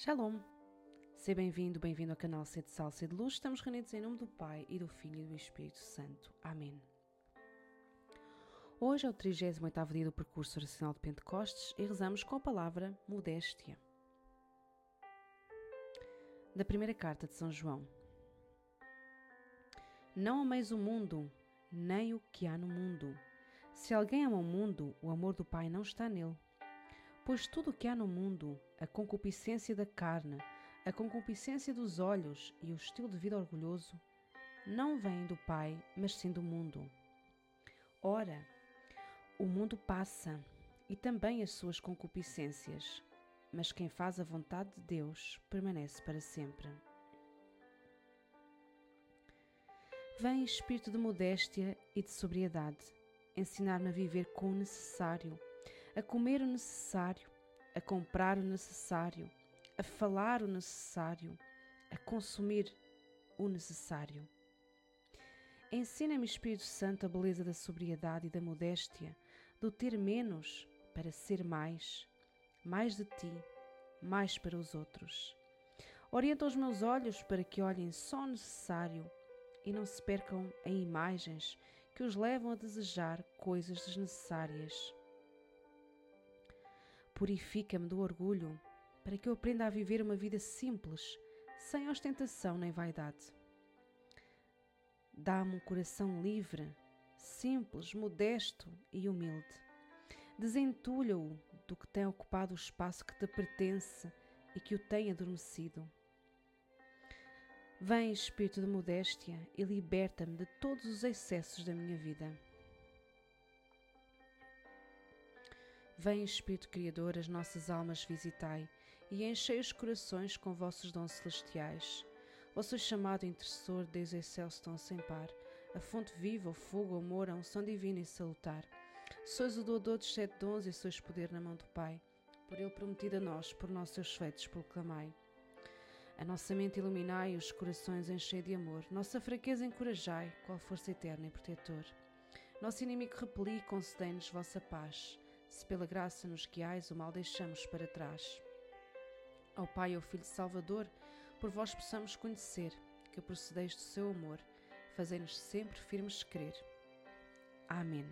Shalom! Seja bem-vindo, bem-vindo ao canal Sede Sal, Sede Luz. Estamos reunidos em nome do Pai e do Filho e do Espírito Santo. Amém. Hoje é o 38º dia do percurso oracional de Pentecostes e rezamos com a palavra modéstia. Da primeira carta de São João. Não ameis o mundo, nem o que há no mundo. Se alguém ama o mundo, o amor do Pai não está nele. Pois tudo o que há no mundo, a concupiscência da carne, a concupiscência dos olhos e o estilo de vida orgulhoso, não vem do Pai, mas sim do mundo. Ora, o mundo passa e também as suas concupiscências, mas quem faz a vontade de Deus permanece para sempre. Vem espírito de modéstia e de sobriedade, ensinar-me a viver com o necessário a comer o necessário, a comprar o necessário, a falar o necessário, a consumir o necessário. Ensina-me, Espírito Santo, a beleza da sobriedade e da modéstia, do ter menos para ser mais, mais de ti, mais para os outros. Orienta os meus olhos para que olhem só o necessário e não se percam em imagens que os levam a desejar coisas desnecessárias. Purifica-me do orgulho, para que eu aprenda a viver uma vida simples, sem ostentação nem vaidade. Dá-me um coração livre, simples, modesto e humilde. Desentulha-o do que tem ocupado o espaço que te pertence e que o tem adormecido. Vem, espírito de modéstia, e liberta-me de todos os excessos da minha vida. Vem, Espírito Criador, as nossas almas visitai e enchei os corações com vossos dons celestiais. Vós sois chamado intercessor, Deus excelso tão sem par, a fonte viva, o fogo, o amor, a unção divina e salutar. Sois o doador dos sete dons e sois poder na mão do Pai. Por ele prometido a nós, por nossos feitos proclamai. A nossa mente iluminai, os corações enchei de amor, nossa fraqueza encorajai, qual força eterna e protetor. Nosso inimigo repeli, concedei-nos vossa paz se pela graça nos guiais o mal deixamos para trás. Ao Pai e ao Filho Salvador, por vós possamos conhecer que procedeis do seu amor, fazei-nos sempre firmes de crer. Amém.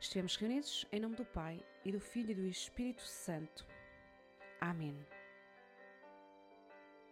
Estivemos reunidos em nome do Pai e do Filho e do Espírito Santo. Amém.